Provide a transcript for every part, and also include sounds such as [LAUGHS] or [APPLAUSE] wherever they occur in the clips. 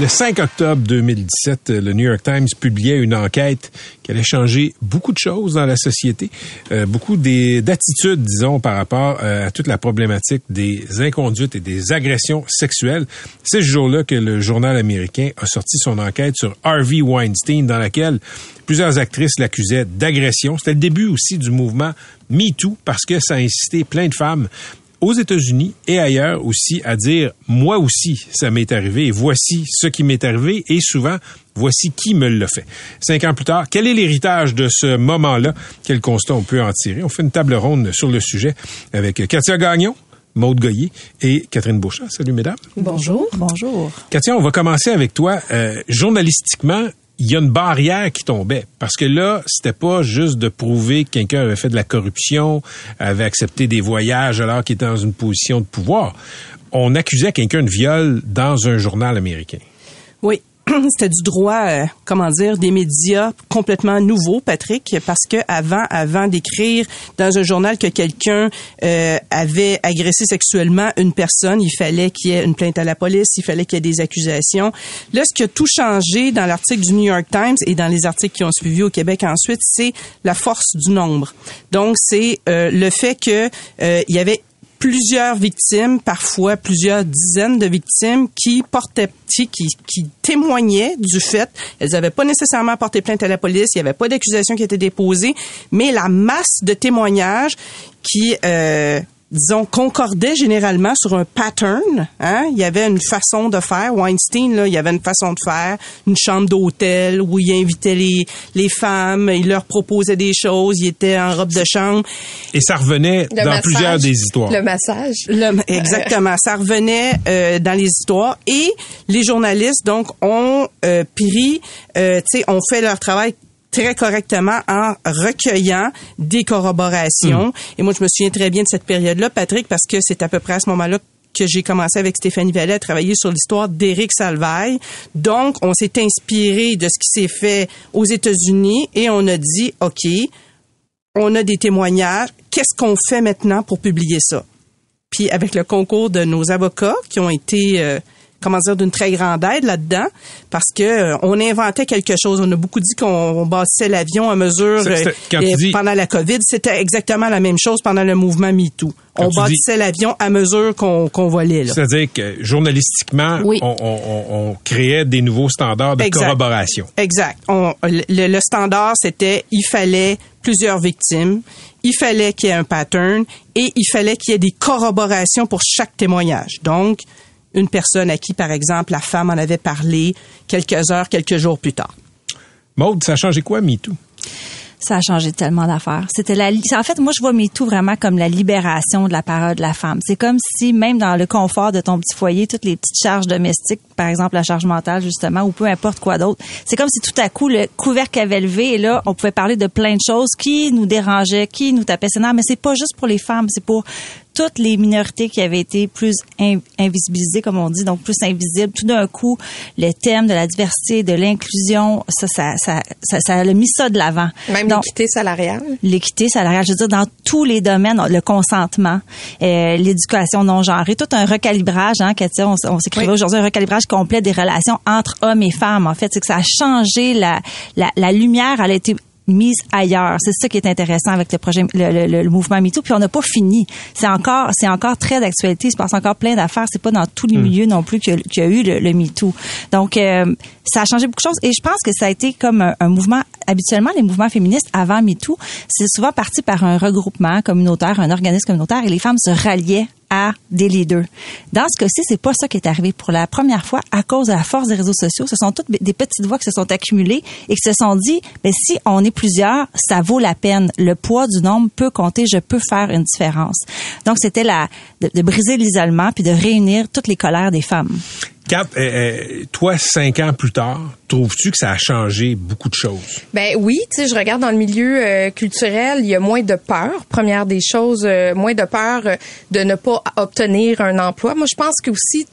Le 5 octobre 2017, le New York Times publiait une enquête qui allait changer beaucoup de choses dans la société, euh, beaucoup d'attitudes, disons, par rapport euh, à toute la problématique des inconduites et des agressions sexuelles. C'est ce jour-là que le journal américain a sorti son enquête sur Harvey Weinstein, dans laquelle plusieurs actrices l'accusaient d'agression. C'était le début aussi du mouvement MeToo, parce que ça a incité plein de femmes aux États-Unis et ailleurs aussi à dire moi aussi ça m'est arrivé et voici ce qui m'est arrivé et souvent voici qui me l'a fait. Cinq ans plus tard, quel est l'héritage de ce moment-là? Quel constat on peut en tirer? On fait une table ronde sur le sujet avec Katia Gagnon, Maude Goyer et Catherine Beauchamp. Salut mesdames. Bonjour. Bonjour. Katia, on va commencer avec toi. Euh, journalistiquement, il y a une barrière qui tombait. Parce que là, c'était pas juste de prouver que quelqu'un avait fait de la corruption, avait accepté des voyages alors qu'il était dans une position de pouvoir. On accusait quelqu'un de viol dans un journal américain. [CLEARS THROAT] C'était du droit, euh, comment dire, des médias complètement nouveaux, Patrick, parce que avant, avant d'écrire dans un journal que quelqu'un euh, avait agressé sexuellement une personne, il fallait qu'il y ait une plainte à la police, il fallait qu'il y ait des accusations. Là, ce qui a tout changé dans l'article du New York Times et dans les articles qui ont suivi au Québec ensuite, c'est la force du nombre. Donc, c'est euh, le fait que il y avait plusieurs victimes, parfois plusieurs dizaines de victimes qui portaient qui, qui témoignaient du fait, elles n'avaient pas nécessairement porté plainte à la police, il n'y avait pas d'accusation qui était déposée, mais la masse de témoignages qui euh, disons, concordait généralement sur un pattern. Hein? Il y avait une façon de faire. Weinstein, là, il y avait une façon de faire, une chambre d'hôtel où il invitait les, les femmes, il leur proposait des choses, il était en robe de chambre. Et ça revenait dans plusieurs des histoires. Le massage. exactement. ça revenait euh, dans les histoires. Et les journalistes, donc, ont euh, pris, euh, tu sais, ont fait leur travail très correctement en recueillant des corroborations. Hmm. Et moi, je me souviens très bien de cette période-là, Patrick, parce que c'est à peu près à ce moment-là que j'ai commencé avec Stéphanie Vallet à travailler sur l'histoire d'Éric Salvaille. Donc, on s'est inspiré de ce qui s'est fait aux États-Unis et on a dit, OK, on a des témoignages. Qu'est-ce qu'on fait maintenant pour publier ça? Puis avec le concours de nos avocats qui ont été euh, comment dire, d'une très grande aide là-dedans, parce que euh, on inventait quelque chose. On a beaucoup dit qu'on bâtissait l'avion à mesure euh, pendant la COVID. C'était exactement la même chose pendant le mouvement MeToo. On bâtissait l'avion à mesure qu'on volait. C'est-à-dire que journalistiquement, on, créait des nouveaux standards de corroboration. Exact. le, standard, c'était il fallait plusieurs victimes, il fallait qu'il y ait un pattern et il fallait qu'il y ait des corroborations pour chaque témoignage. Donc, une personne à qui, par exemple, la femme en avait parlé quelques heures, quelques jours plus tard. Maude, ça a changé quoi, MeToo? ça a changé tellement d'affaires. C'était la, en fait, moi, je vois MeToo vraiment comme la libération de la parole de la femme. C'est comme si, même dans le confort de ton petit foyer, toutes les petites charges domestiques, par exemple la charge mentale, justement, ou peu importe quoi d'autre, c'est comme si tout à coup, le couvercle avait levé et là, on pouvait parler de plein de choses qui nous dérangeaient, qui nous tapaient nerfs, mais c'est pas juste pour les femmes, c'est pour toutes les minorités qui avaient été plus invisibilisées, comme on dit, donc plus invisibles. Tout d'un coup, le thème de la diversité, de l'inclusion, ça, ça, ça, ça, ça a mis ça de l'avant. Même l'équité salariale. L'équité salariale, je veux dire, dans tous les domaines, le consentement, euh, l'éducation non genrée, tout un recalibrage, hein, Katia, on, on s'écrivait aujourd'hui un recalibrage complet des relations entre hommes et femmes. En fait, c'est que ça a changé la, la, la lumière, elle a été mise ailleurs. C'est ça qui est intéressant avec le projet, le, le, mouvement MeToo. Puis on n'a pas fini. C'est encore, c'est encore très d'actualité. Il se passe encore plein d'affaires. C'est pas dans tous les hmm. milieux non plus qu'il y, a eu le, le MeToo. Donc, euh, ça a changé beaucoup de choses. Et je pense que ça a été comme un, mouvement. Habituellement, les mouvements féministes avant MeToo, c'est souvent parti par un regroupement communautaire, un organisme communautaire, et les femmes se ralliaient à des leaders. Dans ce cas-ci, c'est pas ça qui est arrivé pour la première fois à cause de la force des réseaux sociaux. Ce sont toutes des petites voix qui se sont accumulées et qui se sont dit, ben, si on est plusieurs, ça vaut la peine. Le poids du nombre peut compter, je peux faire une différence. Donc, c'était la, de, de briser l'isolement puis de réunir toutes les colères des femmes. Cap, euh, euh, toi, cinq ans plus tard, trouves-tu que ça a changé beaucoup de choses? Ben oui, tu sais, je regarde dans le milieu euh, culturel, il y a moins de peur. Première des choses, euh, moins de peur euh, de ne pas obtenir un emploi. Moi, je pense que aussi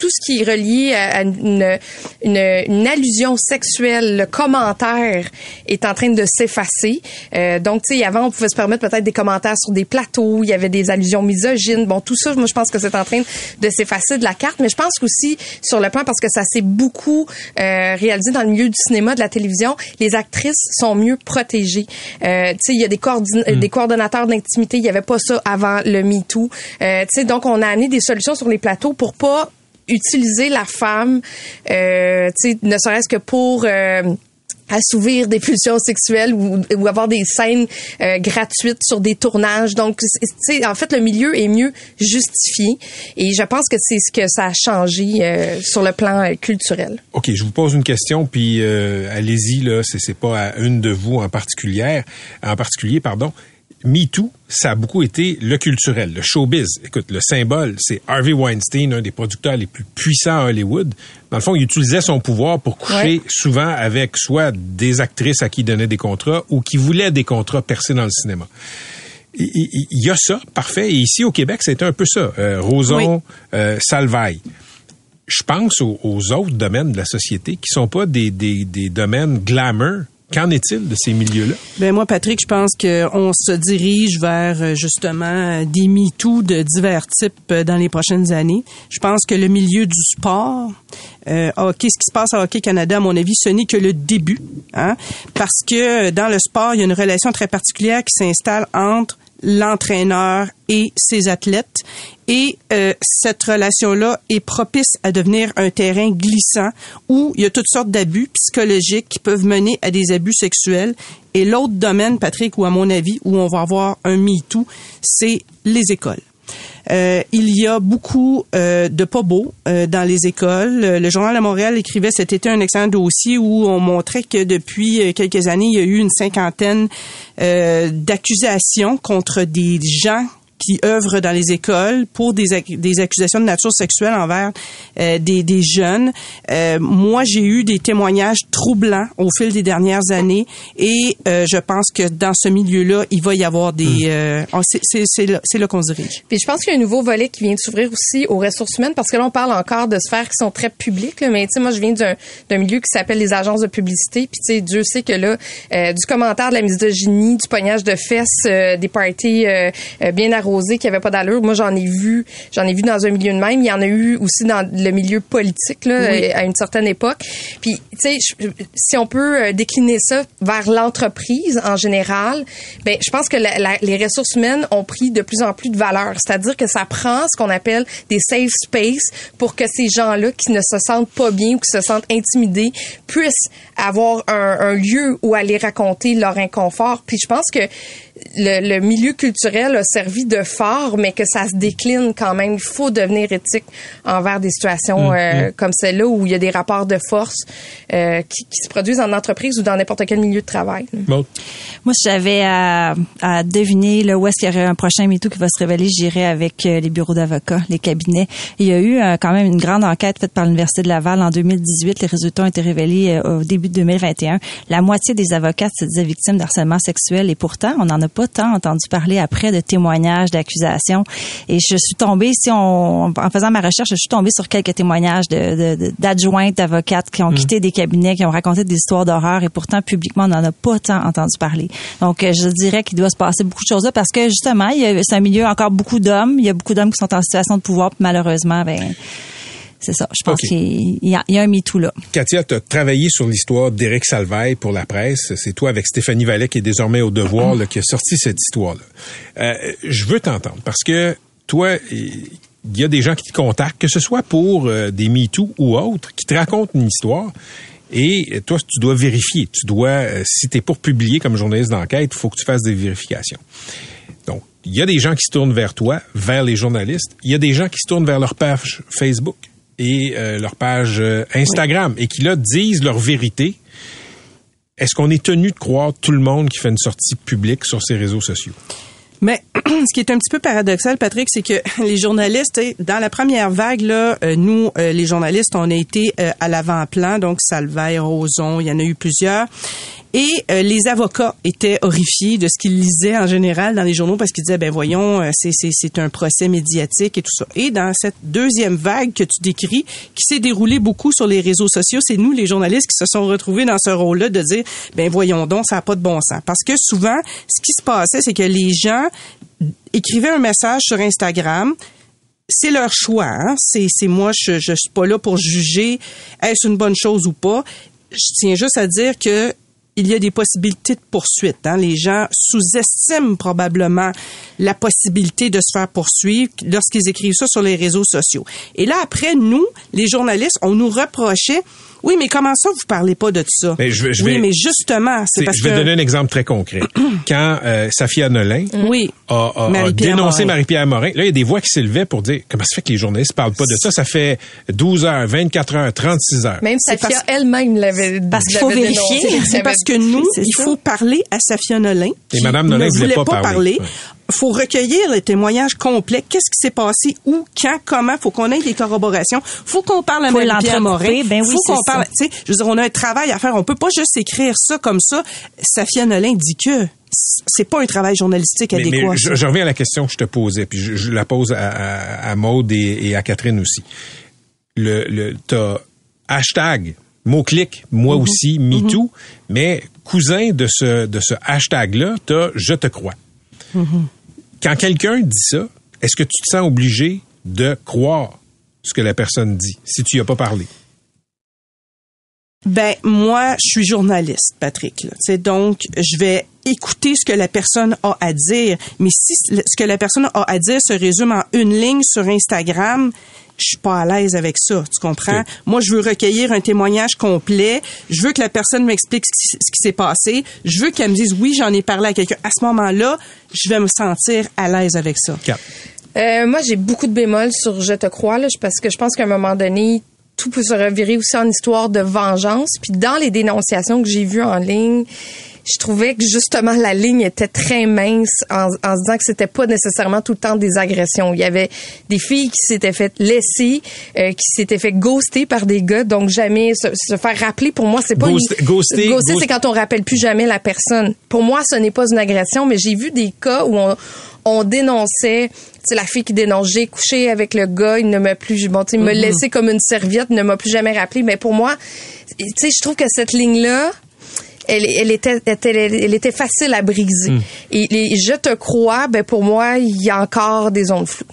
tout ce qui est relié à une, une, une allusion sexuelle, le commentaire est en train de s'effacer. Euh, donc, tu sais, avant, on pouvait se permettre peut-être des commentaires sur des plateaux, il y avait des allusions misogynes. Bon, tout ça, moi, je pense que c'est en train de s'effacer de la carte. Mais je pense qu'aussi, sur le plan, parce que ça s'est beaucoup euh, réalisé dans le milieu du cinéma, de la télévision, les actrices sont mieux protégées. Euh, tu sais, il y a des, des coordonnateurs d'intimité, il y avait pas ça avant le MeToo. Euh, tu sais, donc, on a amené des solutions sur les plateaux pour pas utiliser la femme, euh, ne serait-ce que pour euh, assouvir des pulsions sexuelles ou, ou avoir des scènes euh, gratuites sur des tournages. Donc, en fait, le milieu est mieux justifié et je pense que c'est ce que ça a changé euh, sur le plan euh, culturel. OK, je vous pose une question, puis euh, allez-y, là, c'est pas à une de vous en particulier, en particulier, pardon. MeToo, ça a beaucoup été le culturel, le showbiz. Écoute, le symbole, c'est Harvey Weinstein, un des producteurs les plus puissants à Hollywood. Dans le fond, il utilisait son pouvoir pour coucher Ouais. souvent avec soit des actrices à qui il donnait des contrats ou qui voulaient des contrats percés dans le cinéma. Il y a ça, parfait. Et ici, au Québec, c'était un peu ça. Euh, Roson, euh, Salvaille je pense aux, aux autres domaines de la société qui sont pas des, des, des domaines glamour. Qu'en est-il de ces milieux-là? Ben moi, Patrick, je pense qu'on se dirige vers euh, justement euh, des MeToo de divers types euh, dans les prochaines années. Je pense que le milieu du sport, euh, hockey, ce qui se passe à Hockey Canada, à mon avis, ce n'est que le début, hein, parce que dans le sport, il y a une relation très particulière qui s'installe entre l'entraîneur et ses athlètes. Et euh, cette relation-là est propice à devenir un terrain glissant où il y a toutes sortes d'abus psychologiques qui peuvent mener à des abus sexuels. Et l'autre domaine, Patrick, où à mon avis, où on va avoir un MeToo, c'est les écoles. Euh, il y a beaucoup euh, de pas beaux euh, dans les écoles. Le Journal de Montréal écrivait cet été un excellent dossier où on montrait que depuis quelques années, il y a eu une cinquantaine d'accusations contre des gens qui œuvrent dans les écoles pour des, des accusations de nature sexuelle envers euh, des, des jeunes. Euh, moi, j'ai eu des témoignages troublants au fil des dernières années et euh, je pense que dans ce milieu-là, il va y avoir des... euh, on- c'est- c'est c'est là, là qu'on se dirige. Puis je pense qu'il y a un nouveau volet qui vient de s'ouvrir aussi aux ressources humaines parce que là on parle encore de sphères qui sont très publiques là, mais tu sais moi je viens d'un d'un milieu qui s'appelle les agences de publicité puis tu sais Dieu sait que là euh, du commentaire de la misogynie, du pognage de fesses, euh, des parties euh, euh, bien arrosées qui avaient pas d'allure, moi j'en ai vu, j'en ai vu dans un milieu de même, il y en a eu aussi dans le milieu politique là à une certaine époque. Puis tu sais si on peut euh, décliner ça vers l'entreprise en général, ben je pense que la- la- les ressources humaines ont pris de plus en plus de valeur. C'est-à-dire que ça prend ce qu'on appelle des safe space pour que ces gens-là qui ne se sentent pas bien ou qui se sentent intimidés puissent avoir un, un lieu où aller raconter leur inconfort. Puis je pense que le, le milieu culturel a servi de phare, mais que ça se décline quand même. Il faut devenir éthique envers des situations euh, comme celle-là où il y a des rapports de force euh, qui, qui se produisent en entreprise ou dans n'importe quel milieu de travail. Maud? Moi, si j'avais à, à deviner là, où est-ce qu'il y aurait un prochain MeToo qui va se révéler, j'irais avec euh, les bureaux d'avocats, les cabinets. Il y a eu euh, quand même une grande enquête faite par l'Université de Laval en 2018. Les résultats ont été révélés euh, au début de 2021. La moitié des avocats se disaient victimes d'harcèlement sexuel et pourtant, on n'en a pas tant entendu parler après de témoignages, d'accusations. Et je suis tombée, si on, en faisant ma recherche, je suis tombée sur quelques témoignages de, de- de- d'adjointes, d'avocates qui ont quitté des cabinets, qui ont raconté des histoires d'horreur et pourtant, publiquement, on n'en a pas tant entendu parler. Donc, euh, je dirais qu'il doit se passer beaucoup de choses là parce que, justement, il y a, c'est un milieu encore beaucoup d'hommes. Il y a beaucoup d'hommes qui sont en situation de pouvoir, puis malheureusement, ben, c'est ça. Je pense qu'il y y a un MeToo là. Katia, tu as travaillé sur l'histoire d'Éric Salvaille pour la presse. C'est toi avec Stéphanie Vallet qui est désormais au devoir là, qui a sorti cette histoire-là. Euh, je veux t'entendre parce que toi, il y a des gens qui te contactent, que ce soit pour euh, des MeToo ou autres, qui te racontent une histoire. Et toi, tu dois vérifier. Tu dois, euh, si tu es pour publier comme journaliste d'enquête, il faut que tu fasses des vérifications. Donc, il y a des gens qui se tournent vers toi, vers les journalistes. Il y a des gens qui se tournent vers leur page Facebook et euh, leur page euh, Instagram et qui là disent leur vérité. Est-ce qu'on est tenu de croire tout le monde qui fait une sortie publique sur ses réseaux sociaux? Mais [CLEARS THROAT] ce qui est un petit peu paradoxal, Patrick, c'est que [LAUGHS] les journalistes, dans la première vague, là, euh, nous, euh, les journalistes, on a été euh, à l'avant-plan, donc Salvaire, Roson, il y en a eu plusieurs. Et euh, les avocats étaient horrifiés de ce qu'ils lisaient en général dans les journaux parce qu'ils disaient, ben voyons, c'est, c'est, c'est un procès médiatique et tout ça. Et dans cette deuxième vague que tu décris, qui s'est déroulée beaucoup sur les réseaux sociaux, c'est nous, les journalistes, qui se sont retrouvés dans ce rôle-là de dire, ben voyons donc, ça n'a pas de bon sens. Parce que souvent, ce qui se passait, c'est que les gens écrivaient un message sur Instagram, c'est leur choix. Hein? C'est, c'est moi, je, je suis pas là pour juger est-ce une bonne chose ou pas. Je tiens juste à dire que il y a des possibilités de poursuite. Hein? Les gens sous-estiment probablement la possibilité de se faire poursuivre lorsqu'ils écrivent ça sur les réseaux sociaux. Et là, après, nous, les journalistes, on nous reprochait oui, mais comment ça, vous parlez pas de ça? Mais je vais- je oui, vais- mais justement, c'est parce je vais que... donner un exemple très concret. [CLEARS THROAT] Quand euh, Safia Nolin Oui. a, a- a Marie-Pierre dénoncé. Marie-Pierre Morin, là, il y a des voix qui s'élevaient pour dire comment ça fait que les journalistes parlent pas de ça? Ça fait 12 heures, 24 heures, 36 heures. Même C'est Safia parce- elle-même l'avait Parce qu'il faut vérifier. C'est parce que nous, il faut parler à Safia Nolin. qui Madame Nolin ne voulait pas pas, parler. parler. Ouais. Faut recueillir les témoignages complets. Qu'est-ce qui s'est passé, où, quand, comment? Faut qu'on ait des corroborations. Faut qu'on parle à Faut Marie-Pierre Morin. Ben oui, faut qu'on parle. Tu sais, je veux dire, on a un travail à faire. On peut pas juste écrire ça comme ça. Safia Nolin dit que c'est pas un travail journalistique Mais, mais adéquat. je, reviens à la question que je te posais, puis je, je la pose à, à, à Maude et, et à Catherine aussi. Le, le, t'as hashtag, mot-clic, moi Mhm. aussi, MeToo, mais cousin de ce, de ce hashtag-là, t'as Je te crois. Mhm. Quand quelqu'un dit ça, est-ce que tu te sens obligé de croire ce que la personne dit, si tu y as pas parlé? Ben moi, je suis journaliste, Patrick. là. Donc, je vais écouter ce que la personne a à dire. Mais si ce que la personne a à dire se résume en une ligne sur Instagram, je suis pas à l'aise avec ça. Tu comprends? Moi, je veux recueillir un témoignage complet. Je veux que la personne m'explique ce qui, ce qui s'est passé. Je veux qu'elle me dise oui, j'en ai parlé à quelqu'un. À ce moment-là, je vais me sentir à l'aise avec ça. Euh, moi, j'ai beaucoup de bémols sur Je te crois, là, parce que je pense qu'à un moment donné, tout peut se revirer aussi en histoire de vengeance. Puis dans les dénonciations que j'ai vues en ligne, je trouvais que justement la ligne était très mince en, en se disant que c'était pas nécessairement tout le temps des agressions. Il y avait des filles qui s'étaient fait laisser, euh, qui s'étaient fait ghoster par des gars, donc jamais se, se faire rappeler. Pour moi, c'est pas Ghost- une... ghoster- Ghoster, ghost- c'est quand on rappelle plus jamais la personne. Pour moi, ce n'est pas une agression, mais j'ai vu des cas où on, on dénonçait, c'est la fille qui dénonce, j'ai couché avec le gars, il ne m'a plus, bon, tu sais, il m'a laissé comme une serviette, ne m'a plus jamais rappelé. Mais pour moi, tu sais, je trouve que cette ligne-là, elle, elle était, était- elle était facile à briser. Et les je te crois, ben pour moi, il y a encore des ondes floues.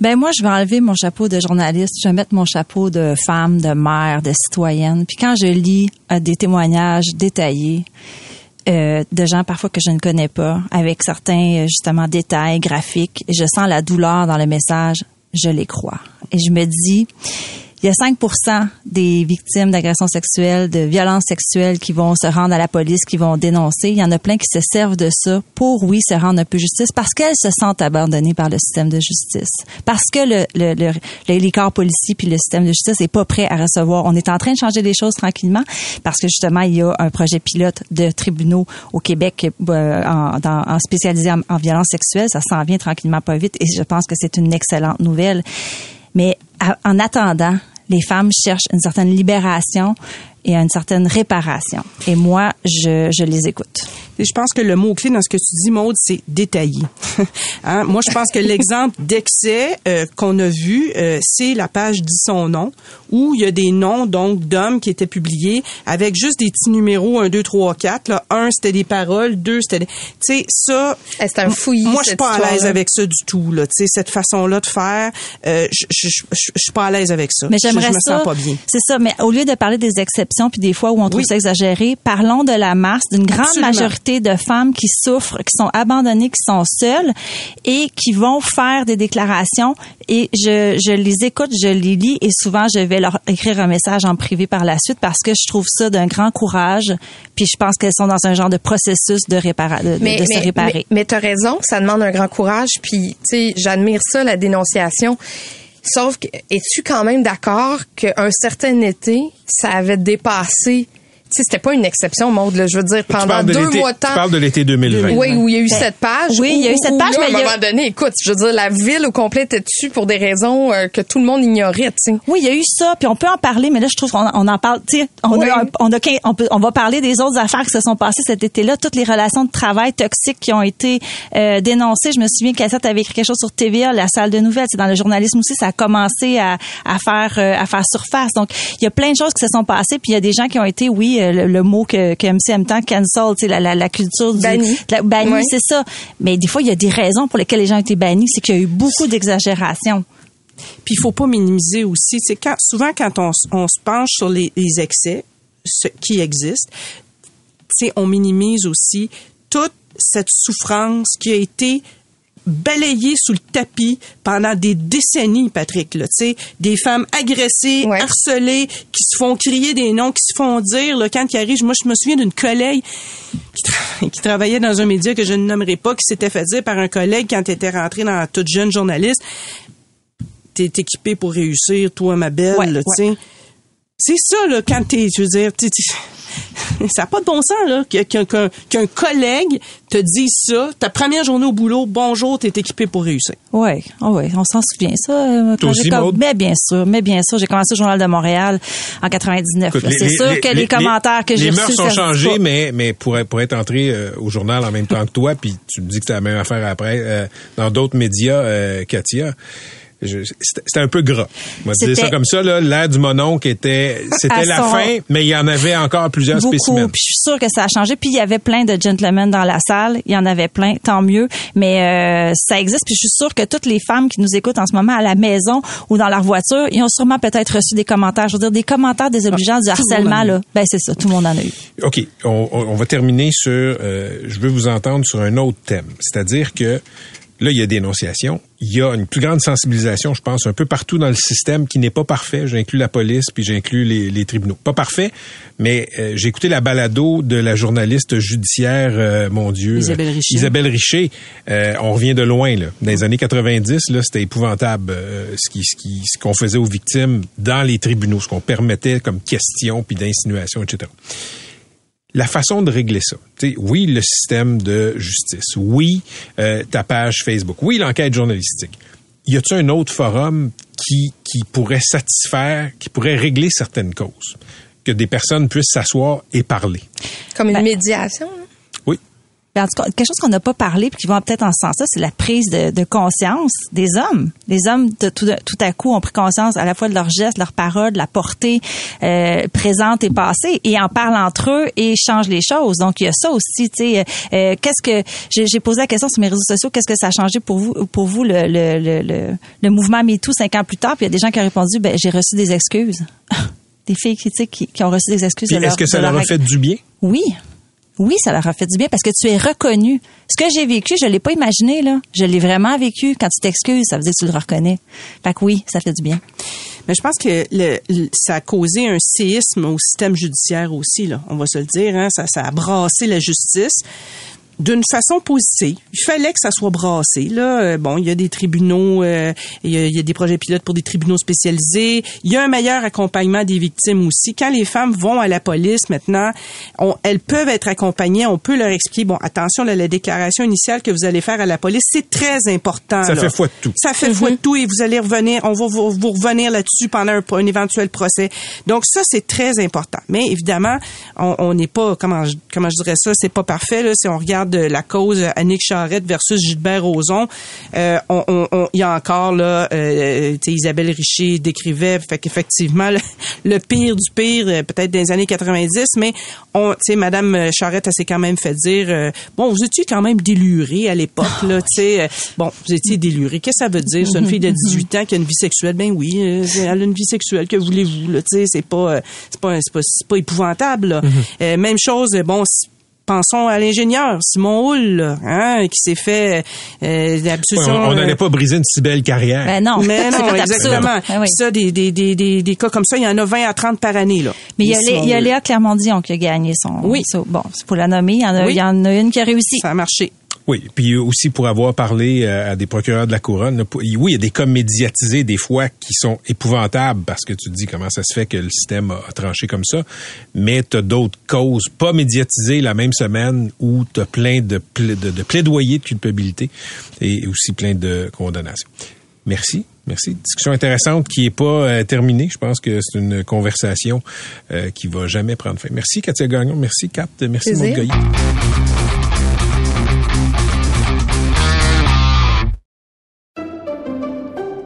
Ben moi, je vais enlever mon chapeau de journaliste, je vais mettre mon chapeau de femme, de mère, de citoyenne. Puis quand je lis euh, des témoignages détaillés euh, de gens parfois que je ne connais pas, avec certains euh, justement détails graphiques, et je sens la douleur dans le message, je les crois. Et je me dis, il y a 5 des victimes d'agressions sexuelles, de violences sexuelles qui vont se rendre à la police, qui vont dénoncer. Il y en a plein qui se servent de ça pour, oui, se rendre un peu justice parce qu'elles se sentent abandonnées par le système de justice. Parce que le, le, le- le- les corps policiers puis le système de justice n'est pas prêt à recevoir. On est en train de changer les choses tranquillement parce que justement, il y a un projet pilote de tribunaux au Québec euh, en, dans- en spécialisé en, en violence sexuelle. Ça s'en vient tranquillement pas vite et je pense que c'est une excellente nouvelle. Mais en attendant, les femmes cherchent une certaine libération et une certaine réparation. Et moi, je, les écoute. Et je pense que le mot-clé dans ce que tu dis, Maude, c'est détaillé. [LAUGHS] Hein? Moi, je pense que l'exemple d'excès euh, qu'on a vu, euh, c'est la page dit son nom, où il y a des noms donc d'hommes qui étaient publiés avec juste des petits numéros 1, 2, 3, 4. Là. Un, c'était des paroles. Deux, c'était des... Tu sais, ça... Eh, c'est un fouillis, Moi, je suis pas à l'aise avec ça du tout. Là. Tu sais, cette façon-là de faire, euh, je, suis pas à l'aise avec ça. Mais j'aimerais je, me ça. sens pas bien. C'est ça. Mais au lieu de parler des exceptions puis des fois où on trouve Oui. ça exagéré, parlons de la masse d'une grande Absolument. majorité de femmes qui souffrent, qui sont abandonnées, qui sont seules et qui vont faire des déclarations et je, je les écoute, je les lis et souvent je vais leur écrire un message en privé par la suite parce que je trouve ça d'un grand courage puis je pense qu'elles sont dans un genre de processus de, réparer, de, de se réparer. Mais, mais tu as raison, ça demande un grand courage puis tu sais j'admire ça la dénonciation. Sauf que, es-tu quand même d'accord qu'un certain été, ça avait dépassé c'était pas une exception, Maude. Là. Je veux dire, pendant deux mois de temps. Tu parles de l'été 2020. Oui, où il y a eu cette page. Oui, il y a eu cette page, mais à un moment donné, écoute, je veux dire, la ville au complet était dessus pour des raisons euh, que tout le monde ignorait, tu sais. Oui, il y a eu ça, puis on peut en parler, mais là, je trouve qu'on on en parle, tu sais, on, Oui. a, on, a, on, peut, on va parler des autres affaires qui se sont passées cet été-là, toutes les relations de travail toxiques qui ont été euh, dénoncées. Je me souviens qu'Assette avait écrit quelque chose sur TVA, la salle de nouvelles. C'est dans le journalisme aussi, ça a commencé à, à faire euh, à faire surface. Donc, il y a plein de choses qui se sont passées, puis il y a des gens qui ont été, oui, euh, le, le mot que, que MC aime tant, cancel, tu sais, la, la, la culture du Banni. de la- banni, Ouais. c'est ça. Mais des fois, il y a des raisons pour lesquelles les gens ont été bannis, c'est qu'il y a eu beaucoup d'exagération. Puis il faut pas minimiser aussi. C'est quand souvent quand on, on se penche sur les, les excès ce qui sais, on minimise aussi toute cette souffrance qui a été balayée sous le tapis pendant des décennies, Patrick. Là, tu sais, des femmes agressées, Ouais. harcelées, qui se font crier des noms, qui se font dire là, quand ils arrivent. Moi, je me souviens d'une collègue qui, tra- [LAUGHS] qui travaillait dans un média que je ne nommerai pas, qui s'était fait dire par un collègue quand elle était rentrée dans toute jeune journaliste t'es équipé pour réussir, toi, ma belle, Ouais, ouais. tu sais. C'est ça, là, quand t'es, je veux dire, t'es- [LAUGHS] ça n'a pas de bon sens, là, qu'un qu'un- qu'un collègue te dise ça, ta première journée au boulot, bonjour, t'es équipé pour réussir. Oui, ouais, on s'en souvient ça. euh, quand aussi? Mais bien sûr, mais bien sûr, j'ai commencé au Journal de Montréal en 99. Écoute, là. les- C'est les- sûr les- que les, les- commentaires que j'ai Les reçus... mœurs ça ont se dit changé, pas. mais, mais pour, pour être entré euh, au journal en même temps que toi, puis tu me dis que c'est la même affaire après, euh, dans d'autres médias, euh, Katia, c'était un peu gras. On va dire ça comme ça, là, l'air du mononcle était, c'était la son- fin, mais il y en avait encore plusieurs Beaucoup, spécimens. puis je suis sûre que ça a changé. Puis il y avait plein de gentlemen dans la salle, il y en avait plein, tant mieux. Mais euh, ça existe, puis je suis sûre que toutes les femmes qui nous écoutent en ce moment à la maison ou dans leur voiture, ils ont sûrement peut-être reçu des commentaires. Je veux dire, des commentaires désobligeants, du monde en harcèlement. Là. Ben c'est ça, tout le monde en a eu. OK, on va terminer sur... euh, je veux vous entendre sur un autre thème, c'est-à-dire que là, il y a dénonciation, il y a une plus grande sensibilisation, je pense, un peu partout dans le système qui n'est pas parfait. J'inclus la police, puis j'inclus les, les tribunaux. Pas parfait, mais euh, j'ai écouté la balado de la journaliste judiciaire, euh, mon Dieu... Isabelle euh, Richer. Isabelle Richer. Euh, on revient de loin, là. Dans les années 90, là, c'était épouvantable euh, ce qui, ce qui, ce qu'on faisait aux victimes dans les tribunaux, ce qu'on permettait comme question puis d'insinuation, etc la façon de régler ça. Tu sais, oui, le système de justice. Oui, euh, ta page Facebook. Oui, l'enquête journalistique. Y a-t-il un autre forum qui, qui pourrait satisfaire, qui pourrait régler certaines causes? Que des personnes puissent s'asseoir et parler. Comme une Ben- médiation. En tout cas, quelque chose qu'on n'a pas parlé puis qui va peut-être en ce sens-là, c'est la prise de, de conscience des hommes. Les hommes, de, tout, de- tout à coup, ont pris conscience à la fois de leurs gestes, leurs paroles, de la portée euh, présente et passée, et en parlent entre eux et changent les choses. Donc, il y a ça aussi. Tu sais, euh, qu'est-ce que j'ai posé la question sur mes réseaux sociaux Qu'est-ce que ça a changé pour vous, pour vous le, le, le, le, le mouvement MeToo cinq ans plus tard? Puis il y a des gens qui ont répondu, ben j'ai reçu des excuses. [LAUGHS] des filles qui, tu sais, qui, qui ont reçu des excuses. Est-ce que ça leur a fait du bien? oui. Oui, ça leur a fait du bien parce que tu es reconnu. Ce que j'ai vécu, je l'ai pas imaginé là. Je l'ai vraiment vécu. Quand tu t'excuses, ça veut dire que tu le reconnais. Fait que oui, ça fait du bien. Mais je pense que ça a causé un séisme au système judiciaire aussi, là. On va se le dire, hein. Ça, ça a brassé la justice d'une façon positive. Il fallait que ça soit brassé. Là, Euh, bon, il y a des tribunaux, euh, il, y a, il y a des projets pilotes pour des tribunaux spécialisés. Il y a un meilleur accompagnement des victimes aussi. Quand les femmes vont à la police maintenant, on- elles peuvent être accompagnées. On peut leur expliquer, bon, attention, là, la déclaration initiale que vous allez faire à la police, c'est très important. Ça là. fait foi de tout. Ça fait foi de tout et vous allez revenir, on va vous, vous revenir là-dessus pendant un, un éventuel procès. Donc ça, c'est très important. Mais évidemment, on on n'est pas, comment je, comment je dirais ça, c'est pas parfait. Là, si on regarde euh, la cause Annick Charrette versus Gilbert Rozon, euh, on- on- on- il y a encore là, euh, Isabelle Richer décrivait, fait qu'effectivement, le, le pire du pire, euh, peut-être les années 90, mais on, tu Madame Charrette, elle s'est quand même fait dire, euh, bon, vous étiez quand même déluré à l'époque, là, tu sais, bon, vous étiez déluré. Qu'est-ce que ça veut dire? C'est une fille de 18 ans qui a une vie sexuelle? Ben oui, elle a une vie sexuelle. Que voulez-vous, là, tu sais, c'est pas, c'est pas, c'est pas, c'est pas épouvantable, là. Euh, même chose, bon, pensons à l'ingénieur Simon Hull, là, hein, qui s'est fait euh, l'absolution, on n'allait euh, pas briser une si belle carrière. Ben non. Mais [LAUGHS] C'est non, exactement. Oui. Ça, des, des, des, des, des cas comme ça, il y en a 20 à 30 par année. Là. Mais il y a, il y Léa Clermont-Dion qui a gagné son. Oui. son- bon, c'est pour la nommer. Il y en a, Oui. il y en a une qui a réussi. Ça a marché. Oui, puis aussi pour avoir parlé euh, à des procureurs de la couronne, oui, il y a des cas médiatisés des fois qui sont épouvantables parce que tu te dis comment ça se fait que le système a, tranché comme ça, mais tu as d'autres causes pas médiatisées la même semaine où tu as plein de, pla- de, de plaidoyers de culpabilité et aussi plein de condamnations. Merci. Merci. Discussion intéressante qui est pas euh, terminée. Je pense que c'est une conversation euh, qui va jamais prendre fin. Merci Katia Gagnon. Merci Kat. Merci. Maud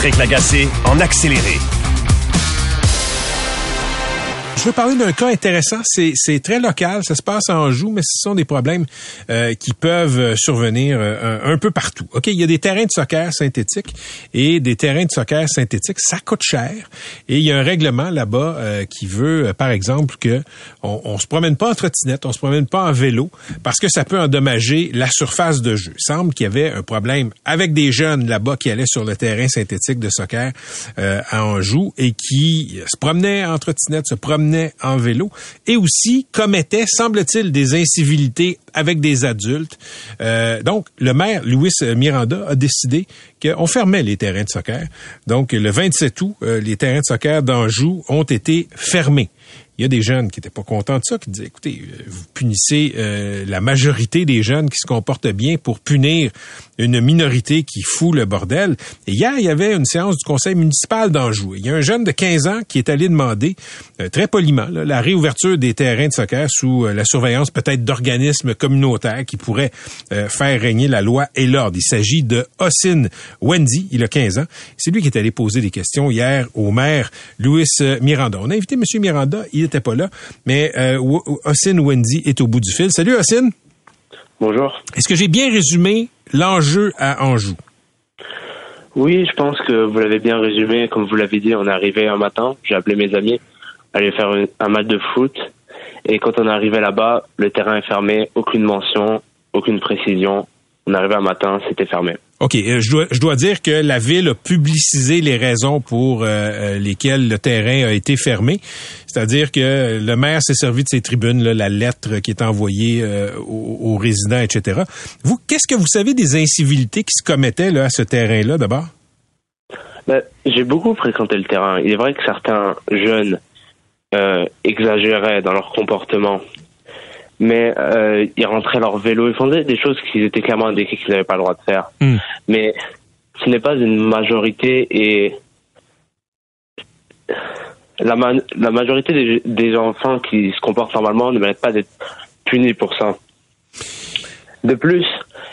Patrick Lagacé en accéléré. Je veux parler d'un cas intéressant. C'est, très local. Ça se passe en Anjou, mais ce sont des problèmes euh, qui peuvent euh, survenir euh, un, un peu partout. OK, il y a des terrains de soccer synthétiques et des terrains de soccer synthétiques, ça coûte cher. Et il y a un règlement là-bas euh, qui veut, euh, par exemple, que on, on se promène pas en trottinette, on se promène pas en vélo, parce que ça peut endommager la surface de jeu. Il semble qu'il y avait un problème avec des jeunes là-bas qui allaient sur le terrain synthétique de soccer euh, à Anjou et qui se promenaient en trottinette, se promenaient en vélo et aussi commettaient, semble-t-il, des incivilités avec des adultes. Euh, donc, le maire, Louis Miranda, a décidé qu'on fermait les terrains de soccer. Donc, le 27 août, euh, les terrains de soccer d'Anjou ont été fermés. Il y a des jeunes qui n'étaient pas contents de ça, qui disaient, écoutez, euh, vous punissez euh, la majorité des jeunes qui se comportent bien pour punir une minorité qui fout le bordel. Et hier, il y avait une séance du conseil municipal d'Anjou. Il y a un jeune de 15 ans qui est allé demander, euh, très poliment, la réouverture des terrains de soccer sous la surveillance peut-être d'organismes communautaires qui pourraient faire régner la loi et l'ordre. Il s'agit de Ossine Wendy, il a 15 ans. C'est lui qui est allé poser des questions hier au maire Louis Miranda. On a invité M. Miranda, n'était pas là, mais euh, Wendy est au bout du fil. Salut Ossine, Bonjour. est-ce que j'ai bien résumé l'enjeu à Anjou? Oui, je pense que vous l'avez bien résumé. Comme vous l'avez dit, on est arrivé un matin, j'ai appelé mes amis, aller faire un match de foot. Et quand on est arrivé là-bas, le terrain est fermé, aucune mention, aucune précision. On est arrivé un matin, c'était fermé. OK, euh, je dois, je dois dire que la ville a publicisé les raisons pour euh, euh, lesquelles le terrain a été fermé. C'est-à-dire que le maire s'est servi de ses tribunes, là, la lettre qui est envoyée euh, aux, aux résidents, etc. Vous, qu'est-ce que vous savez des incivilités qui se commettaient là, à ce terrain-là, d'abord? Ben, j'ai beaucoup fréquenté le terrain. Il est vrai que certains jeunes euh, exagéraient dans leur comportement. Mais euh, ils rentraient leur vélo, ils faisaient des choses qui étaient clairement indiquées qu'ils n'avaient pas le droit de faire. Hmm. Mais ce n'est pas une majorité et la, ma- la majorité des, des enfants qui se comportent normalement ne méritent pas d'être punis pour ça. De plus,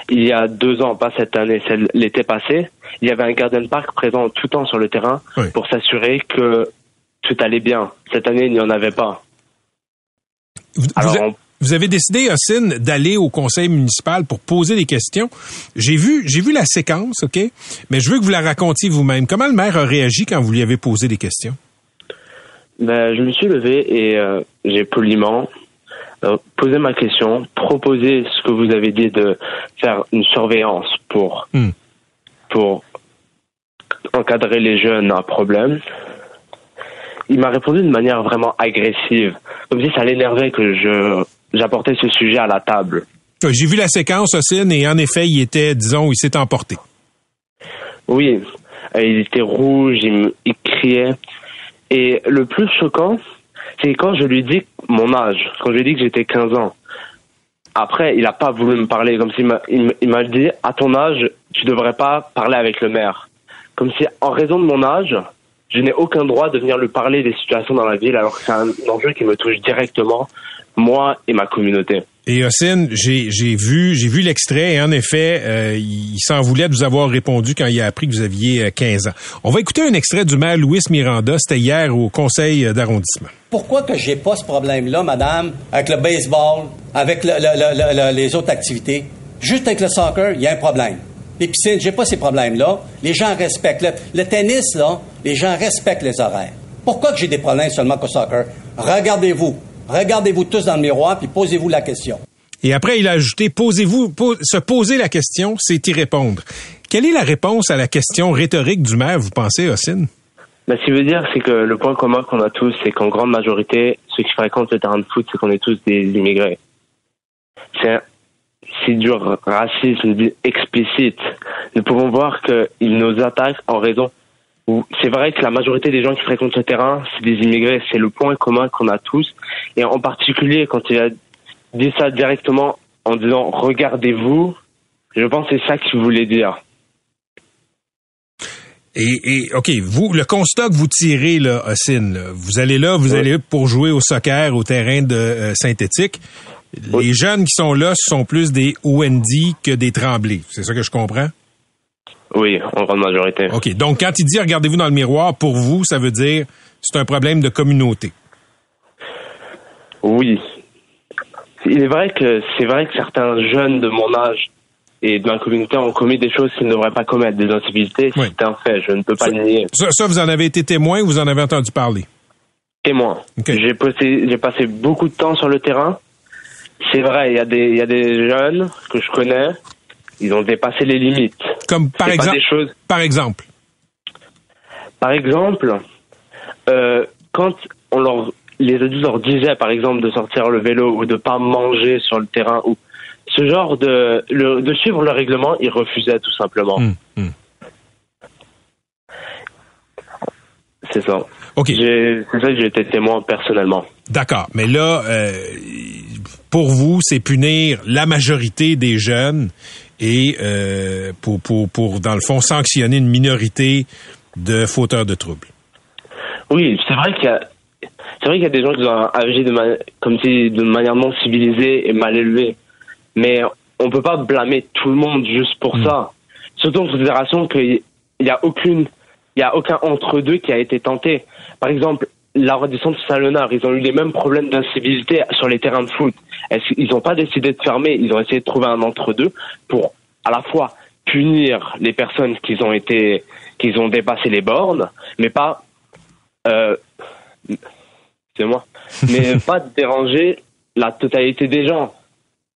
il y a deux ans, pas cette année, l'été passé, il y avait un garden park présent tout le temps sur le terrain Oui. pour s'assurer que tout allait bien. Cette année, il n'y en avait pas. Vous, Alors, vous vous avez décidé, Ossine, d'aller au conseil municipal pour poser des questions. J'ai vu, j'ai vu la séquence, OK? Mais je veux que vous la racontiez vous-même. Comment le maire a réagi quand vous lui avez posé des questions? Ben, je me suis levé et euh, j'ai poliment euh, posé ma question, proposé ce que vous avez dit de faire une surveillance pour, Hmm. pour encadrer les jeunes à problème. Il m'a répondu de manière vraiment agressive, comme si ça l'énervait que je j'apportais ce sujet à la table. Euh, J'ai vu la séquence, Ossine, et en effet, il était, disons, il s'est emporté. Oui, euh, il était rouge, il, criait. Et le plus choquant, c'est quand je lui dis mon âge, quand je lui dis que j'étais 15 ans. Après, il n'a pas voulu me parler, comme s'il m'a il dit à ton âge, tu devrais pas parler avec le maire. Comme si, en raison de mon âge, je n'ai aucun droit de venir lui parler des situations dans la ville alors que c'est un enjeu qui me touche directement, moi et ma communauté. Et Ossine, j'ai j'ai vu j'ai vu l'extrait et en effet, euh, il s'en voulait de vous avoir répondu quand il a appris que vous aviez euh, 15 ans. On va écouter un extrait du maire Louis Miranda, c'était hier au conseil euh, d'arrondissement. Pourquoi que j'ai pas ce problème-là, madame, avec le baseball, avec le- le- le- le- les autres activités? Juste avec le soccer, il y a un problème. Les piscines, j'ai pas ces problèmes-là. Les gens respectent. Le, le tennis, là, les gens respectent les horaires. Pourquoi que j'ai des problèmes seulement qu'au soccer? Regardez-vous. Regardez-vous tous dans le miroir, puis posez-vous la question. Et après, il a ajouté posez-vous po- se poser la question, c'est y répondre. Quelle est la réponse à la question rhétorique du maire, vous pensez, Ossine? Ben, ce qui veut dire, c'est que le point commun qu'on a tous, c'est qu'en grande majorité, ceux qui fréquentent le terrain de foot, c'est qu'on est tous des immigrés. C'est c'est du racisme explicite. Nous pouvons voir qu'ils nous attaquent en raison. C'est vrai que la majorité des gens qui fréquentent le terrain, c'est des immigrés. C'est le point commun qu'on a tous. Et en particulier, quand il a dit ça directement en disant regardez-vous, je pense que c'est ça qu'il voulait dire. Et, et, OK, vous, le constat que vous tirez, là, Ossine, là, vous allez là, vous Oui. allez pour jouer au soccer au terrain de euh, synthétique. Les jeunes qui sont là, ce sont plus des OND que des Tremblés. C'est ça que je comprends? Oui, en grande majorité. OK. Donc, quand il dit regardez-vous dans le miroir, pour vous, ça veut dire c'est un problème de communauté. Oui. Il est vrai que c'est vrai que certains jeunes de mon âge et de ma communauté ont commis des choses qu'ils ne devraient pas commettre, des incivilités. Oui. C'est un fait, je ne peux pas le nier. Ça, ça, vous en avez été témoin ou vous en avez entendu parler? Témoin. Ok. J'ai passé, j'ai passé beaucoup de temps sur le terrain. C'est vrai, il y a des, il y a des jeunes que je connais, ils ont dépassé les limites. Comme par exemple. choses. Par exemple. Par exemple, euh, quand on leur, les adultes leur disaient, par exemple, de sortir le vélo ou de pas manger sur le terrain ou ce genre de, le- de suivre le règlement, ils refusaient tout simplement. Hum, hum. C'est ça. OK. C'est ça que j'ai été témoin personnellement. D'accord. Mais là, euh, pour vous, c'est punir la majorité des jeunes et euh, pour, pour, pour, dans le fond, sanctionner une minorité de fauteurs de troubles. Oui, c'est vrai qu'il y a, c'est vrai qu'il y a des gens qui ont agi de ma- comme si de manière non civilisée et mal élevée. Mais on peut pas blâmer tout le monde juste pour ça. Surtout en considération qu'il y a aucune, il y a aucun entre deux qui a été tenté. Par exemple, l'arrondissement de Salonard, ils ont eu les mêmes problèmes d'incivilité sur les terrains de foot. Qu'ils n'ont pas décidé de fermer, ils ont essayé de trouver un entre-deux pour à la fois punir les personnes qui ont été, qui ont dépassé les bornes, mais pas, euh, c'est moi, mais [LAUGHS] pas déranger la totalité des gens.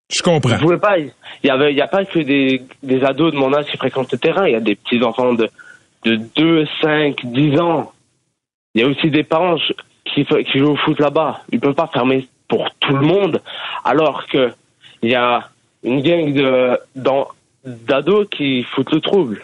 Je comprends. Vous pas, il y avait, il y a pas que des, des ados de mon âge qui fréquentent le terrain, il y a des petits enfants de, de 2, 5, 10 ans. Il y a aussi des parents qui, qui jouent au foot là-bas. Ils peuvent pas fermer pour tout le monde, alors que il y a une gang de, d'ados qui foutent le trouble.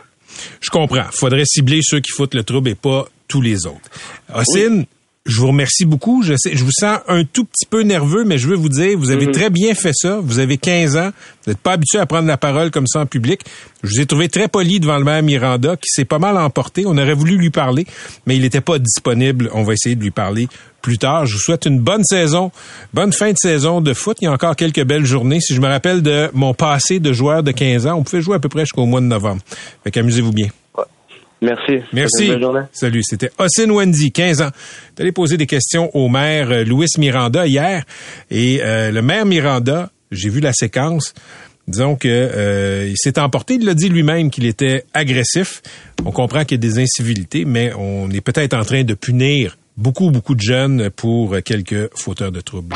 Je comprends. Faudrait cibler ceux qui foutent le trouble et pas tous les autres. Ossine, je vous remercie beaucoup. Je, sais, je vous sens un tout petit peu nerveux, mais je veux vous dire, vous avez Mhm. très bien fait ça. Vous avez 15 ans. Vous n'êtes pas habitué à prendre la parole comme ça en public. Je vous ai trouvé très poli devant le maire Miranda, qui s'est pas mal emporté. On aurait voulu lui parler, mais il n'était pas disponible. On va essayer de lui parler plus tard. Je vous souhaite une bonne saison, bonne fin de saison de foot. Il y a encore quelques belles journées. Si je me rappelle de mon passé de joueur de 15 ans, on pouvait jouer à peu près jusqu'au mois de novembre. Fait qu'amusez-vous bien. Merci. Merci. Bonne. Salut, c'était Ossine Wendy, 15 ans. T'allais poser des questions au maire euh, Louis Miranda hier. Et euh, le maire Miranda, j'ai vu la séquence, disons que euh, il s'est emporté, il l'a dit lui-même qu'il était agressif. On comprend qu'il y a des incivilités, mais on est peut-être en train de punir beaucoup, beaucoup de jeunes pour quelques fauteurs de troubles.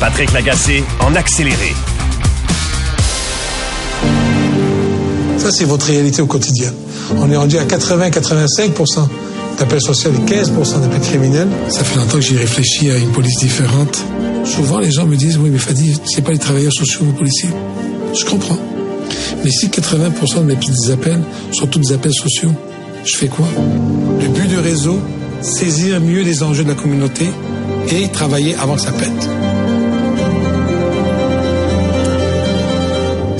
Patrick Lagacé en accéléré. Ça, c'est votre réalité au quotidien. On est rendu à 80-85% d'appels sociaux et 15% d'appels criminels. Ça fait longtemps que j'y réfléchis à une police différente. Souvent, les gens me disent, oui, mais Fadi, c'est pas les travailleurs sociaux, vos policiers. Je comprends. Mais si 80% de mes petits appels sont tous des appels sociaux, je fais quoi? Le but du réseau, saisir mieux les enjeux de la communauté et travailler avant que ça pète.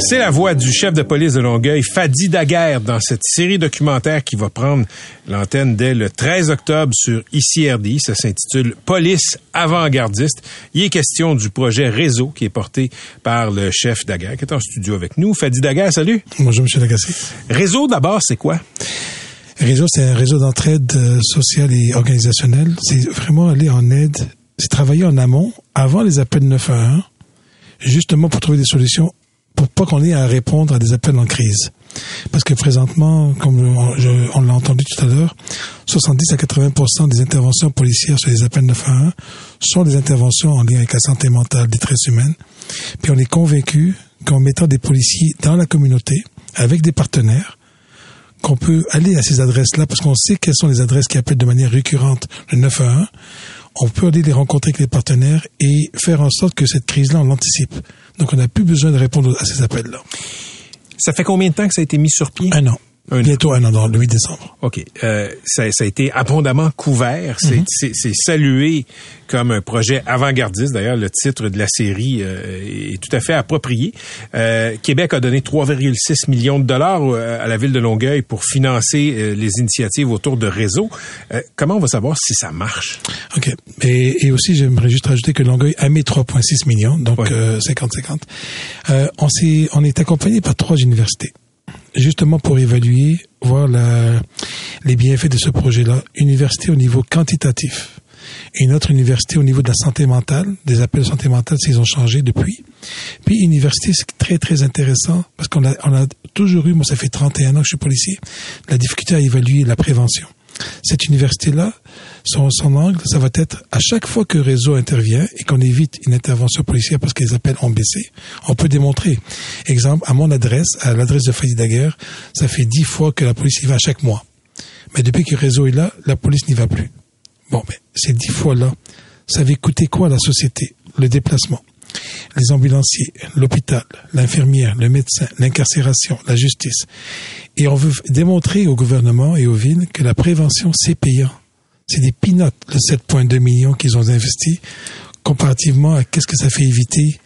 C'est la voix du chef de police de Longueuil, Fadi Daguerre, dans cette série documentaire qui va prendre l'antenne dès le 13 octobre sur ICRD. Ça s'intitule Police avant-gardiste. Il est question du projet Réseau qui est porté par le chef Daguerre, qui est en studio avec nous. Fadi Daguerre, salut. Bonjour, M. Lagacé. Réseau, d'abord, c'est quoi? Réseau, c'est un réseau d'entraide euh, sociale et organisationnelle. C'est vraiment aller en aide, c'est travailler en amont, avant les appels 911, justement pour trouver des solutions pour pas qu'on ait à répondre à des appels en crise. Parce que présentement, comme on, l'a entendu tout à l'heure, 70 à 80% des interventions policières sur les appels 911 sont des interventions en lien avec la santé mentale, détresse humaine. Puis on est convaincu qu'en mettant des policiers dans la communauté, avec des partenaires, qu'on peut aller à ces adresses-là, parce qu'on sait quelles sont les adresses qui appellent de manière récurrente le 911, on peut aller les rencontrer avec les partenaires et faire en sorte que cette crise-là, on l'anticipe. Donc, on n'a plus besoin de répondre à ces appels-là. Ça fait combien de temps que ça a été mis sur pied? Un an. Bientôt un an, dans le 8 décembre. OK. Euh, ça, ça, a été abondamment couvert. C'est mm salué comme un projet avant-gardiste. D'ailleurs, le titre de la série euh, est tout à fait approprié. Euh, Québec a donné 3,6 millions de dollars euh, à la ville de Longueuil pour financer euh, les initiatives autour de réseaux. comment on va savoir si ça marche? OK. Et, et aussi, j'aimerais juste rajouter que Longueuil a mis 3,6 millions, donc 50-50. on, on est accompagné par trois universités justement pour évaluer, voir la, les bienfaits de ce projet-là. Université au niveau quantitatif et une autre université au niveau de la santé mentale, des appels de santé mentale s'ils ont changé depuis. Puis université, c'est très très intéressant parce qu'on a, on a toujours eu, moi ça fait 31 ans que je suis policier, la difficulté à évaluer la prévention. Cette université-là, son, angle, ça va être à chaque fois que réseau intervient et qu'on évite une intervention policière parce que les appels ont baissé, on peut démontrer. Exemple, à mon adresse, à l'adresse de Freddy Daguerre, ça fait dix fois que la police y va chaque mois. Mais depuis que réseau est là, la police n'y va plus. Bon, mais ces dix fois-là, ça avait coûté quoi à la société Le déplacement? Les ambulanciers, l'hôpital, l'infirmière, le médecin, l'incarcération, la justice. Et on veut démontrer au gouvernement et aux villes que la prévention, c'est payant. C'est des peanuts, le 7,2 millions qu'ils ont investi, comparativement à qu'est-ce que ça fait éviter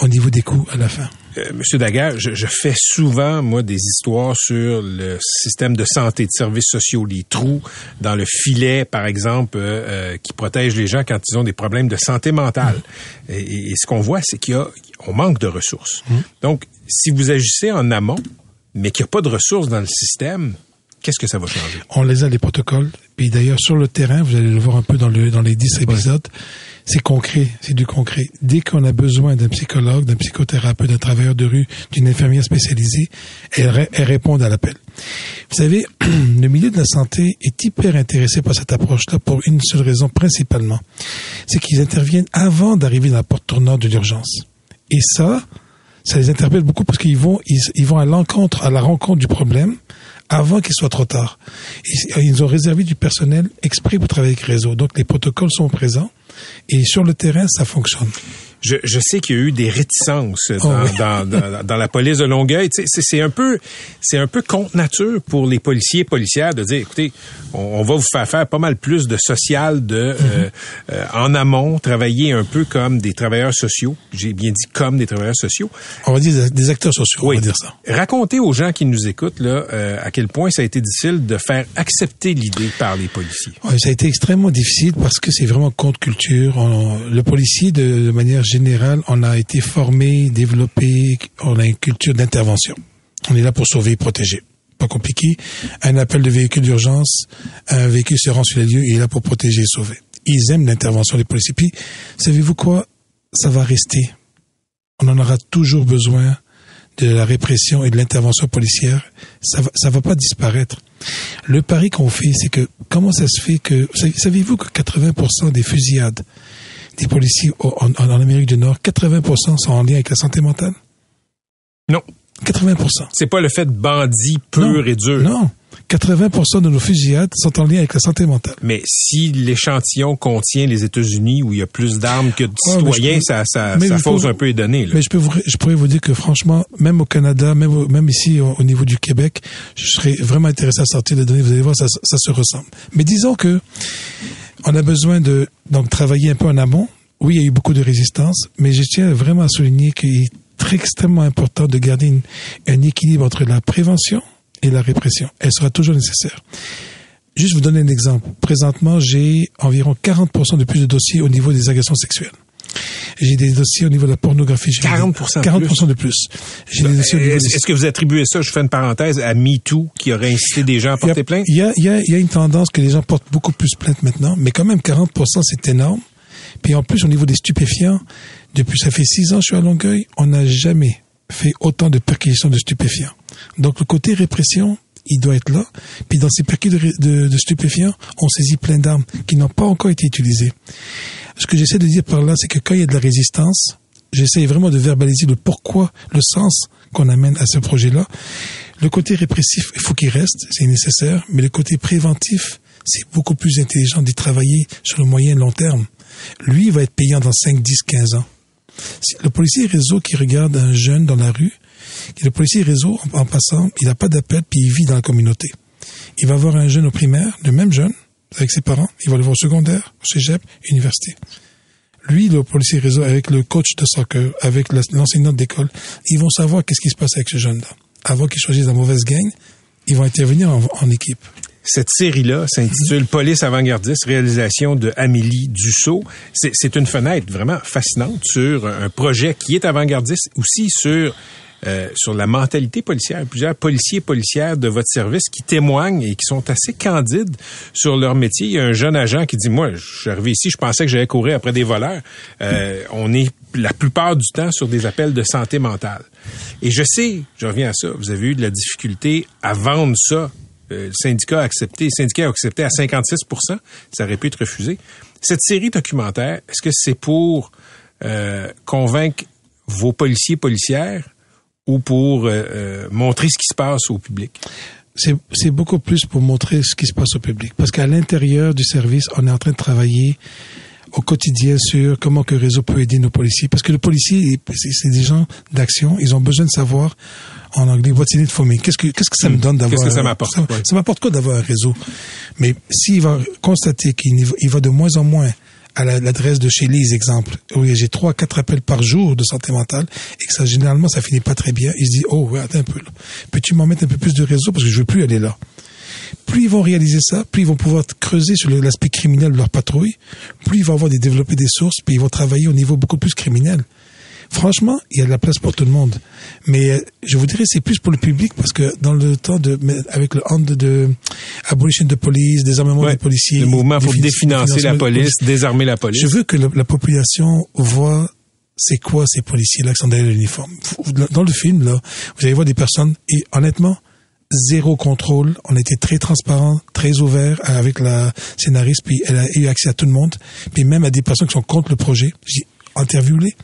au niveau des coûts à la fin. Euh, Monsieur Daguerre, je, fais souvent, moi, des histoires sur le système de santé, de services sociaux, les trous dans le filet, par exemple, euh, euh, qui protègent les gens quand ils ont des problèmes de santé mentale. Mmh. Et, ce qu'on voit, c'est qu'il y a, on manque de ressources. Mmh. Donc, si vous agissez en amont, mais qu'il n'y a pas de ressources dans le système, qu'est-ce que ça va changer? On les a, les protocoles. Puis d'ailleurs, sur le terrain, vous allez le voir un peu dans, le, dans les 10 épisodes, c'est concret, c'est du concret. Dès qu'on a besoin d'un psychologue, d'un psychothérapeute, d'un travailleur de rue, d'une infirmière spécialisée, elle, elle répond à l'appel. Vous savez, [CLEARS THROAT] le milieu de la santé est hyper intéressé par cette approche-là pour une seule raison principalement. C'est qu'ils interviennent avant d'arriver dans la porte tournante de l'urgence. Et ça, ça les interpelle beaucoup parce qu'ils vont, ils, vont à l'encontre, à la rencontre du problème avant qu'il soit trop tard. Ils ont réservé du personnel exprès pour travailler avec réseau. Donc les protocoles sont présents et sur le terrain, ça fonctionne. Je, je sais qu'il y a eu des réticences oh dans, dans, dans, la police de Longueuil. C'est un peu, c'est un peu contre nature pour les policiers et policières de dire, écoutez, on, va vous faire faire pas mal plus de social de euh, mm-hmm. euh, en amont, travailler un peu comme des travailleurs sociaux. J'ai bien dit comme des travailleurs sociaux. On va dire des acteurs sociaux. On va dire ça. Racontez aux gens qui nous écoutent là euh, à quel point ça a été difficile de faire accepter l'idée par les policiers. Ouais, ça a été extrêmement difficile parce que c'est vraiment contre culture. le policier de, de manière général, on a été formé, développé, on a une culture d'intervention. On est là pour sauver et protéger. Pas compliqué. Un appel de véhicule d'urgence, un véhicule se rend sur les lieux et est là pour protéger et sauver. Ils aiment l'intervention des policiers. Puis, savez-vous quoi? Ça va rester. On en aura toujours besoin de la répression et de l'intervention policière. Ça va, ça va pas disparaître. Le pari qu'on fait, c'est que comment ça se fait que, savez-vous que 80% des fusillades des policiers en, Amérique du Nord, 80% sont en lien avec la santé mentale? Non. 80%. C'est pas le fait de bandit pur Non. et dur. Non. 80% de nos fusillades sont en lien avec la santé mentale. Mais si l'échantillon contient les États-Unis où il y a plus d'armes que de Ouais, citoyens, peux- ça, ça, ça fausse un peu les données. Là. Mais je peux vous, je pourrais vous dire que franchement, même au Canada, même même ici au, au niveau du Québec, je serais vraiment intéressé à sortir les données. Vous allez voir, ça, ça se ressemble. Mais disons que on a besoin de donc travailler un peu en amont. Oui, il y a eu beaucoup de résistance, mais je tiens vraiment à souligner qu'il est très extrêmement important de garder un équilibre entre la prévention et la répression. Elle sera toujours nécessaire. Juste vous donner un exemple. Présentement, j'ai environ 40% de plus de dossiers au niveau des agressions sexuelles. J'ai des dossiers au niveau de la pornographie. J'ai 40% de 40% de plus. J'ai des dossiers au niveau Est-ce que vous attribuez ça, je fais une parenthèse, à MeToo qui aurait incité des gens à porter plainte? il, y a, y a, y a une tendance que les gens portent beaucoup plus plainte maintenant, mais quand même 40%, c'est énorme. Puis en plus, au niveau des stupéfiants, depuis ça fait six ans que je suis à Longueuil, on n'a jamais fait autant de perquisitions de stupéfiants. Donc le côté répression, il doit être là. Puis dans ces perquisitions de, stupéfiants, on saisit plein d'armes qui n'ont pas encore été utilisées. Ce que j'essaie de dire par là, c'est que quand il y a de la résistance, j'essaie vraiment de verbaliser le pourquoi, le sens qu'on amène à ce projet-là. Le côté répressif, il faut qu'il reste, c'est nécessaire, mais le côté préventif, c'est beaucoup plus intelligent d'y travailler sur le moyen et long terme. Lui, il va être payant dans 5, 10, 15 ans. Le policier réseau qui regarde un jeune dans la rue, et le policier réseau, en, en passant, il n'a pas d'appel, puis il vit dans la communauté. Il va voir un jeune au primaire, le même jeune, avec ses parents, il va le voir au secondaire, au cégep, université. Lui, le policier réseau, avec le coach de soccer, avec l'enseignant d'école, ils vont savoir qu'est-ce qui se passe avec ce jeune-là. Avant qu'il choisisse la mauvaise gang, ils vont intervenir en, en équipe. Cette série-là s'intitule Police avant-gardiste, réalisation de Amélie Dussault. C'est c'est une fenêtre vraiment fascinante sur un projet qui est avant-gardiste, aussi sur euh, sur la mentalité policière. Plusieurs policiers et policières de votre service qui témoignent et qui sont assez candides sur leur métier. Il y a un jeune agent qui dit, moi, je suis arrivé ici, je pensais que j'allais courir après des voleurs. Euh, on est la plupart du temps sur des appels de santé mentale. Et je sais, je reviens à ça, vous avez eu de la difficulté à vendre ça euh, le syndicat a accepté, le syndicat a accepté à 56% ça aurait pu être refusé. Cette série documentaire, est-ce que c'est pour convaincre vos policiers policières ou pour euh, euh, montrer ce qui se passe au public? C'est beaucoup plus pour montrer ce qui se passe au public. Parce qu'à l'intérieur du service, on est en train de travailler au quotidien sur comment que le réseau peut aider nos policiers. Parce que le policier, c'est des gens d'action. Ils ont besoin de savoir, en anglais, what's in it for me? Qu'est-ce que, qu'est-ce que ça me donne d'avoir... Qu'est-ce que ça m'apporte? Ça, Ouais. ça m'apporte quoi d'avoir un réseau? Mais s'il va constater qu'il va de moins en moins à la- l'adresse de chez Lise, exemple, où j'ai trois, quatre appels par jour de santé mentale, et que ça, généralement, ça finit pas très bien, il se dit, oh, ouais, attends un peu. Peux-tu m'en mettre un peu plus de réseau? Parce que je veux plus aller là? plus ils vont réaliser ça, plus ils vont pouvoir creuser sur l'aspect criminel de leur patrouille, plus ils vont avoir des développer des sources, puis ils vont travailler au niveau beaucoup plus criminel. Franchement, il y a de la place pour tout le monde. Mais euh, je vous dirais c'est plus pour le public parce que dans le temps de avec le hand de, de abolition de police, désarmement Ouais. des policiers, Le mouvement pour défi- définancer la police, désarmer la police. je veux que la population voit c'est quoi ces policiers-là qui sont derrière l'uniforme. Dans le film, là, vous allez voir des personnes, et honnêtement, zéro contrôle. On a été très transparent, très ouvert avec la scénariste, puis elle a eu accès à tout le monde, puis même à des personnes qui sont contre le projet. J'ai interviewé.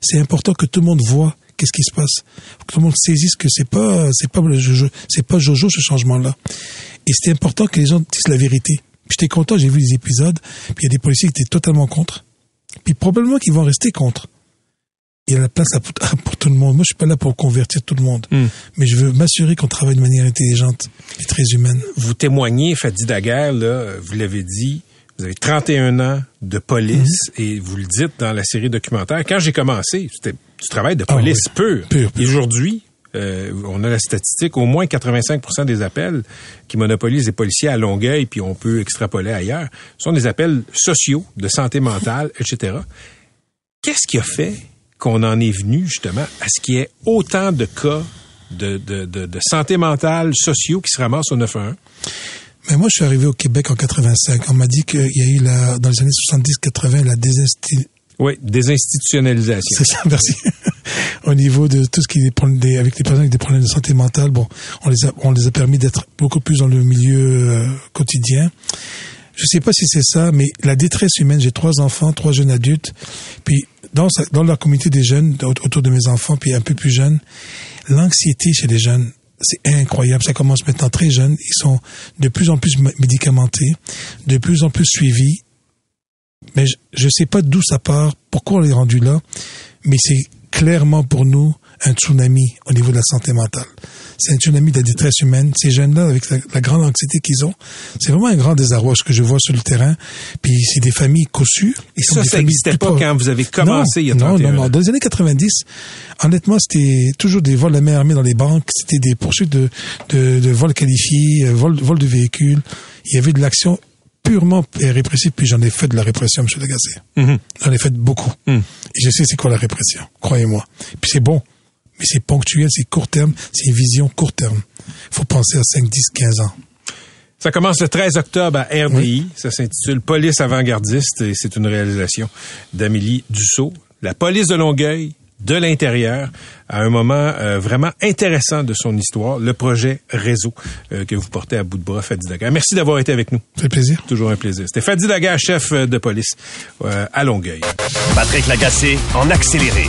C'est important que tout le monde voit qu'est-ce qui se passe. Faut que tout le monde saisisse que c'est pas, c'est pas le Jojo, c'est pas Jojo ce changement-là. Et c'était important que les gens disent la vérité. Puis j'étais content, j'ai vu les épisodes, puis il y a des policiers qui étaient totalement contre. Puis probablement qu'ils vont rester contre. Il y a la place [LAUGHS] pour tout le monde. Moi, je suis pas là pour convertir tout le monde. Hmm. Mais je veux m'assurer qu'on travaille de manière intelligente et très humaine. Vous témoignez, Fadi Daguerre, là, vous l'avez dit, vous avez 31 ans de police Mhm. et vous le dites dans la série documentaire. Quand j'ai commencé, c'était du travail de Ah police oui. pur. Pur, pur. Et aujourd'hui, euh, on a la statistique, au moins 85% des appels qui monopolisent les policiers à Longueuil, puis on peut extrapoler ailleurs, sont des appels sociaux, de santé mentale, etc. Qu'est-ce qui a fait qu'on en est venu justement à ce qu'il y ait autant de cas de, de, de, de santé mentale sociaux qui se ramassent au 911? Mais moi, je suis arrivé au Québec en 85. On m'a dit qu'il y a eu la, dans les années 70-80 la désinsti... Oui, désinstitutionnalisation. C'est ça, [LAUGHS] merci. Au niveau de tout ce qui est des avec les personnes avec des problèmes de santé mentale, bon, on les a, on les a permis d'être beaucoup plus dans le milieu euh, quotidien. Je sais pas si c'est ça, mais la détresse humaine, j'ai trois enfants, trois jeunes adultes, puis dans, dans la communauté des jeunes, au- autour de mes enfants, puis un peu plus jeunes, l'anxiété chez les jeunes, c'est incroyable. Ça commence maintenant très jeune. Ils sont de plus en plus médicamentés, de plus en plus suivis. Mais je ne sais pas d'où ça part, pourquoi on est rendu là, mais c'est clairement pour nous un tsunami au niveau de la santé mentale. C'est un tsunami de la détresse humaine. Ces jeunes-là, avec la, la grande anxiété qu'ils ont, c'est vraiment un grand désarroi ce que je vois sur le terrain. Puis c'est des familles cossues. Et ça, ça n'existait pas quand vous avez commencé non, il y a non, 31 non, non. ans. Dans les années 90, honnêtement, c'était toujours des vols de main armée dans les banques. C'était des poursuites de, de, de vols qualifiés, euh, vol, vol de véhicules. Il y avait de l'action purement répressive. Puis j'en ai fait de la répression, M. Lagacé. Mhm. J'en ai fait beaucoup. Mm. Et je sais c'est quoi la répression, croyez-moi. Puis c'est bon, mais c'est ponctuel, c'est court terme, c'est une vision court terme. faut penser à 5, 10, 15 ans. Ça commence le 13 octobre à RDI. Ça s'intitule Police avant-gardiste et c'est une réalisation d'Amélie Dussault. La police de Longueuil, de l'intérieur, à un moment euh, vraiment intéressant de son histoire, le projet Réseau euh, que vous portez à bout de bras, Fadi Daguerre. Merci d'avoir été avec nous. Ça fait plaisir. Toujours un plaisir. C'était Fadi Daguerre, chef euh, de police euh, à Longueuil. Patrick Lagacé en accéléré.